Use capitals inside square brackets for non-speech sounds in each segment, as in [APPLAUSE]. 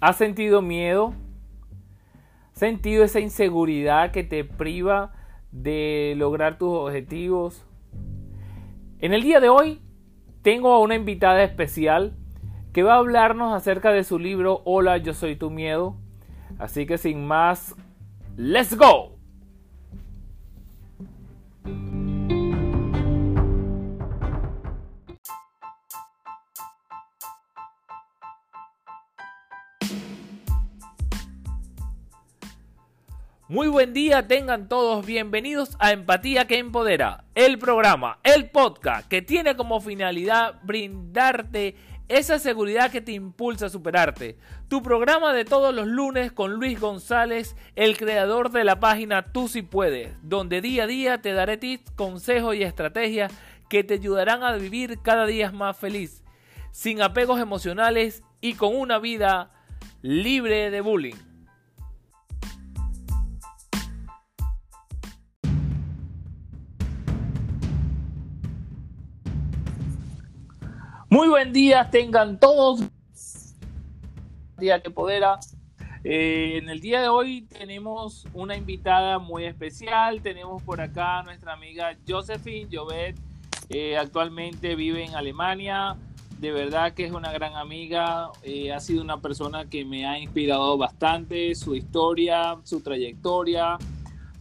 ¿Has sentido miedo? ¿Has sentido esa inseguridad que te priva de lograr tus objetivos? En el día de hoy tengo a una invitada especial que va a hablarnos acerca de su libro Hola, yo soy tu miedo. Así que sin más, ¡let's go! Muy buen día, tengan todos bienvenidos a Empatía que Empodera, el programa, el podcast que tiene como finalidad brindarte esa seguridad que te impulsa a superarte. Tu programa de todos los lunes con Luis González, el creador de la página Tú si puedes, donde día a día te daré tips, consejos y estrategias que te ayudarán a vivir cada día más feliz, sin apegos emocionales y con una vida libre de bullying. Muy buen día, tengan todos. Día que podera. Eh, en el día de hoy tenemos una invitada muy especial. Tenemos por acá a nuestra amiga Josephine Jovet. Eh, actualmente vive en Alemania. De verdad que es una gran amiga. Eh, ha sido una persona que me ha inspirado bastante. Su historia, su trayectoria,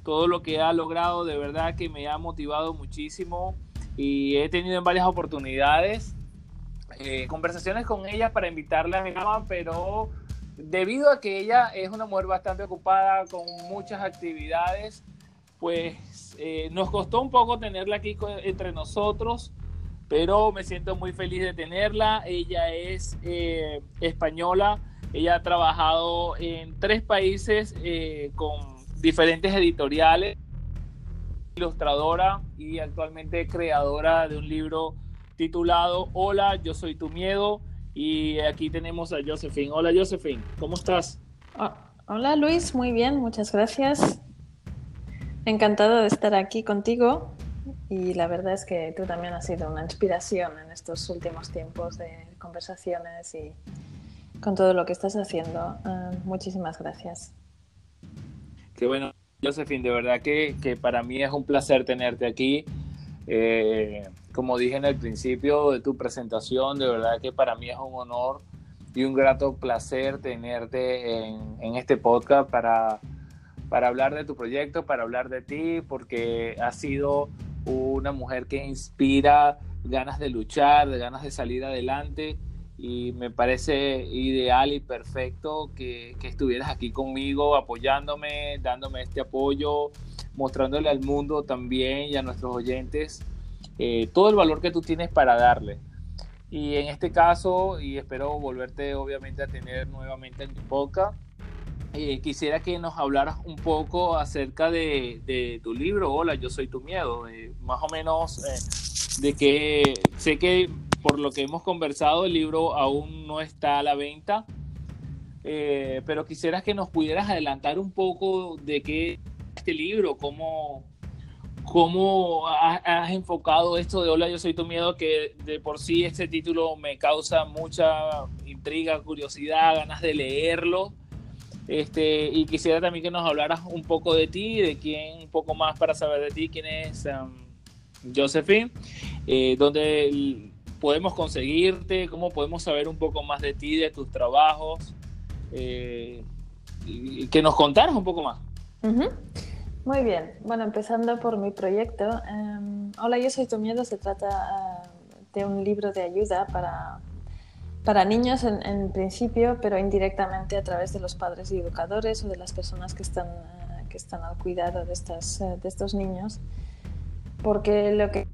todo lo que ha logrado, de verdad que me ha motivado muchísimo. Y he tenido en varias oportunidades eh, conversaciones con ella para invitarla a mi cama, pero debido a que ella es una mujer bastante ocupada con muchas actividades, pues eh, nos costó un poco tenerla aquí entre nosotros, pero me siento muy feliz de tenerla. Ella es eh, española, ella ha trabajado en tres países con diferentes editoriales, ilustradora y actualmente creadora de un libro titulado Hola, yo soy tu miedo. Y aquí tenemos a Josephine. Hola Josephine, ¿cómo estás? Oh, hola Luis, muy bien, muchas gracias. Encantado de estar aquí contigo y la verdad es que tú también has sido una inspiración en estos últimos tiempos de conversaciones y con todo lo que estás haciendo. Ah, muchísimas gracias. Qué bueno, Josephine, de verdad que, que, para mí es un placer tenerte aquí. Eh, como dije en el principio de tu presentación, de verdad que para mí es un honor y un grato placer tenerte en, este podcast para, para hablar de tu proyecto, para hablar de ti, porque has sido una mujer que inspira ganas de luchar, de ganas de salir adelante y me parece ideal y perfecto que, que, estuvieras aquí conmigo apoyándome, dándome este apoyo, mostrándole al mundo también y a nuestros oyentes eh, todo el valor que tú tienes para darle. Y en este caso, y espero volverte obviamente a tener nuevamente en tu podcast, eh, quisiera que nos hablaras un poco acerca de, tu libro, Hola, yo soy tu miedo, eh, más o menos de que sé que por lo que hemos conversado el libro aún no está a la venta, pero quisiera que nos pudieras adelantar un poco de qué este libro, cómo, ¿Cómo has enfocado esto de Hola, yo soy tu miedo? Que de por sí este título me causa mucha intriga, curiosidad, ganas de leerlo. Este, y quisiera también que nos hablaras un poco de ti, de quién, un poco más para saber de ti, quién es um, Josephine, eh, dónde podemos conseguirte, cómo podemos saber un poco más de ti, de tus trabajos, eh, y que nos contaras un poco más. Muy bien, bueno, empezando por mi proyecto. Em, Hola, yo soy tu miedo. Se trata eh, de un libro de ayuda para, para niños en, principio, pero indirectamente a través de los padres y educadores o de las personas que están, eh, que están al cuidado de, estas, eh, de estos niños. Porque lo que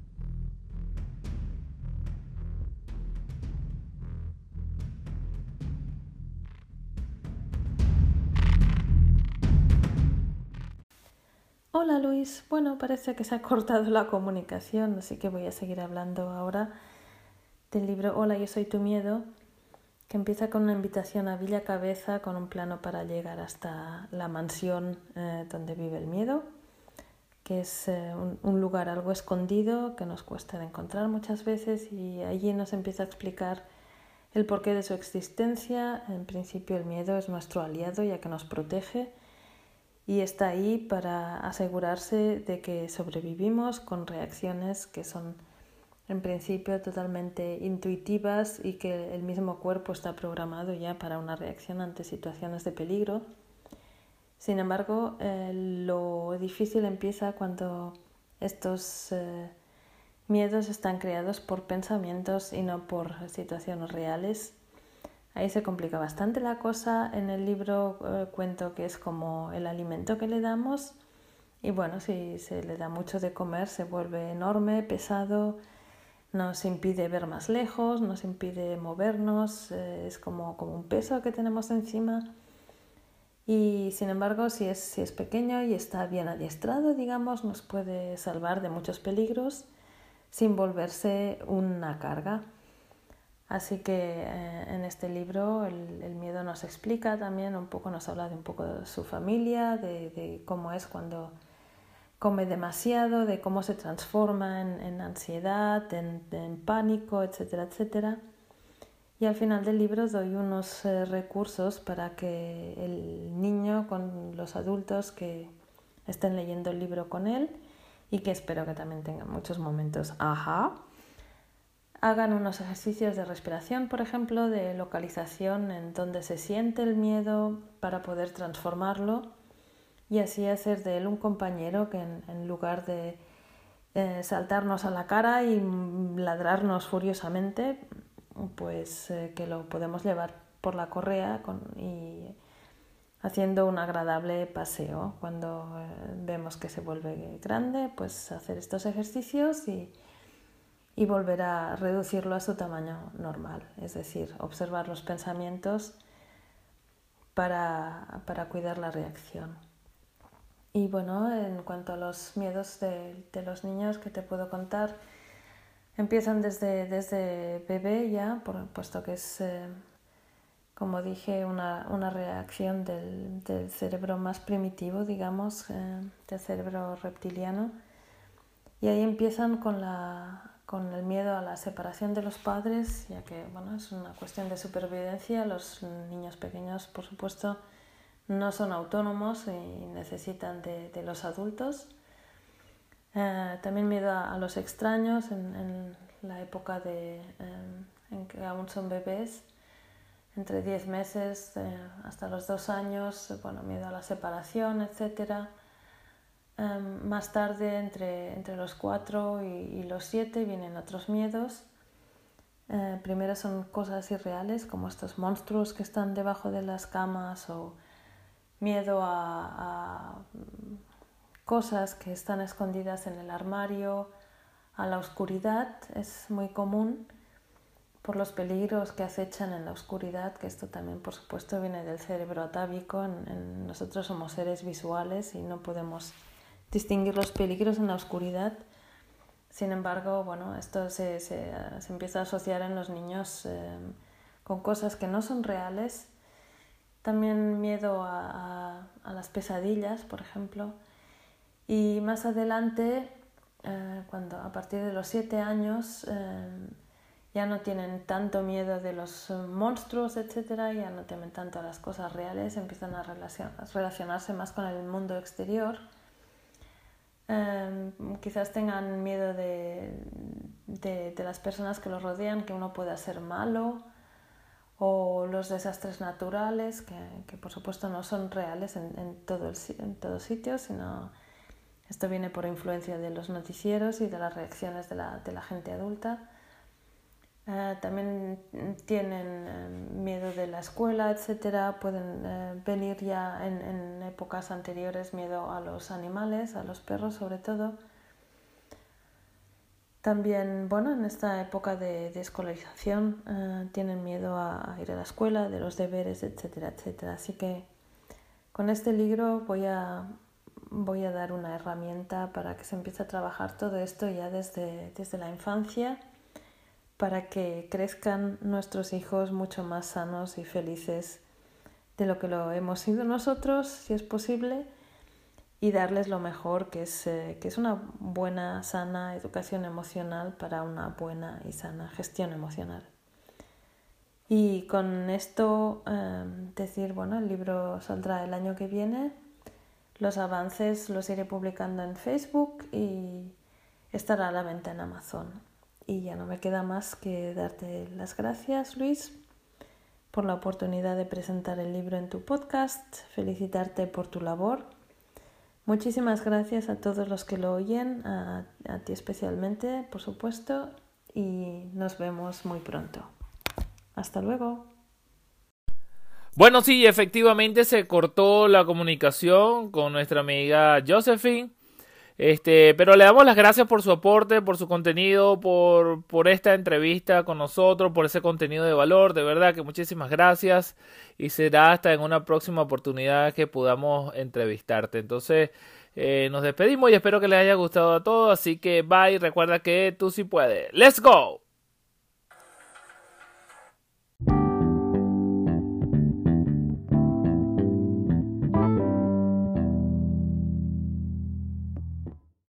Hola Luis, bueno, parece que se ha [LAUGHS] cortado la comunicación, así que voy a seguir hablando ahora del libro Hola, yo soy tu miedo, que empieza con una invitación a Villa Cabeza con un plano para llegar hasta la mansión eh, donde vive el miedo, que es eh, un, lugar algo escondido que nos cuesta encontrar muchas veces y allí nos empieza a explicar el porqué de su existencia. En principio el miedo es nuestro aliado ya que nos protege y está ahí para asegurarse de que sobrevivimos con reacciones que son en principio totalmente intuitivas y que el mismo cuerpo está programado ya para una reacción ante situaciones de peligro. Sin embargo, eh, lo difícil empieza cuando estos eh, miedos están creados por pensamientos y no por situaciones reales. Ahí se complica bastante la cosa. En el libro eh, cuento que es como el alimento que le damos y bueno, si se le da mucho de comer se vuelve enorme, pesado, nos impide ver más lejos, nos impide movernos, eh, es como, como, un peso que tenemos encima. Y sin embargo, si es, si es pequeño y está bien adiestrado, digamos, nos puede salvar de muchos peligros sin volverse una carga. Así que eh, en este libro el, miedo nos explica también un poco, nos habla de un poco de su familia, de, de cómo es cuando come demasiado, de cómo se transforma en, ansiedad, en, pánico, etcétera, etcétera. Y al final del libro doy unos eh, recursos para que el niño con los adultos que estén leyendo el libro con él y que espero que también tengan muchos momentos, ajá, hagan unos ejercicios de respiración, por ejemplo, de localización en donde se siente el miedo para poder transformarlo y así hacer de él un compañero que en, lugar de eh, saltarnos a la cara y ladrarnos furiosamente, pues eh, que lo podemos llevar por la correa y haciendo un agradable paseo. Cuando eh, vemos que se vuelve grande, pues hacer estos ejercicios y, y volver a reducirlo a su tamaño normal, es decir, observar los pensamientos para, para cuidar la reacción. Y bueno, en cuanto a los miedos de, los niños que te puedo contar, empiezan desde, desde bebé ya, puesto que es, eh, como dije, una, una reacción del, del, cerebro más primitivo, digamos, eh, del cerebro reptiliano. Y ahí empiezan con, la, con el miedo a la separación de los padres, ya que bueno, es una cuestión de supervivencia. Los niños pequeños, por supuesto, no son autónomos y necesitan de, los adultos. Eh, también miedo a, los extraños en, la época de, em, en que aún son bebés, entre 10 meses eh, hasta los 2 años, bueno, miedo a la separación, etc. Em, más tarde, entre, entre los 4 y, los 7, vienen otros miedos. Eh, primero son cosas irreales, como estos monstruos que están debajo de las camas o miedo a, cosas que están escondidas en el armario, a la oscuridad, es muy común por los peligros que acechan en la oscuridad, que esto también por supuesto viene del cerebro atávico, en, nosotros somos seres visuales y no podemos distinguir los peligros en la oscuridad. Sin embargo, bueno, esto se, se, empieza a asociar en los niños eh, con cosas que no son reales también miedo a, las pesadillas, por ejemplo. Y más adelante, eh, cuando a partir de los siete años eh, ya no tienen tanto miedo de los monstruos, etcétera, ya no temen tanto a las cosas reales, empiezan a, relacionarse más con el mundo exterior. Eh, quizás tengan miedo de, de, las personas que los rodean, que uno pueda ser malo, o los desastres naturales, que, que por supuesto no son reales en, en, todo el, en todo sitio, sino esto viene por influencia de los noticieros y de las reacciones de la, de la gente adulta. Eh, también tienen eh, miedo de la escuela, etcétera. Pueden eh, venir ya en, épocas anteriores miedo a los animales, a los perros sobre todo. También, bueno, en esta época de, escolarización eh, tienen miedo a, ir a la escuela, de los deberes, etcétera, etcétera. Así que con este libro voy a, voy a dar una herramienta para que se empiece a trabajar todo esto ya desde, desde la infancia, para que crezcan nuestros hijos mucho más sanos y felices de lo que lo hemos sido nosotros, si es posible y darles lo mejor, que es, eh, que es una buena, sana educación emocional para una buena y sana gestión emocional. Y con esto em, decir, bueno, el libro saldrá el año que viene. Los avances los iré publicando en Facebook y estará a la venta en Amazon. Y ya no me queda más que darte las gracias, Luis, por la oportunidad de presentar el libro en tu podcast, felicitarte por tu labor. Muchísimas gracias a todos los que lo oyen, a, ti especialmente, por supuesto, y nos vemos muy pronto. Hasta luego. Bueno, sí, efectivamente se cortó la comunicación con nuestra amiga Josephine. Este, pero le damos las gracias por su aporte, por su contenido, por, por esta entrevista con nosotros, por ese contenido de valor. De verdad que muchísimas gracias. Y será hasta en una próxima oportunidad que podamos entrevistarte. Entonces, eh, nos despedimos y espero que les haya gustado a todos. Así que bye. Recuerda que tú sí puedes. ¡Let's go!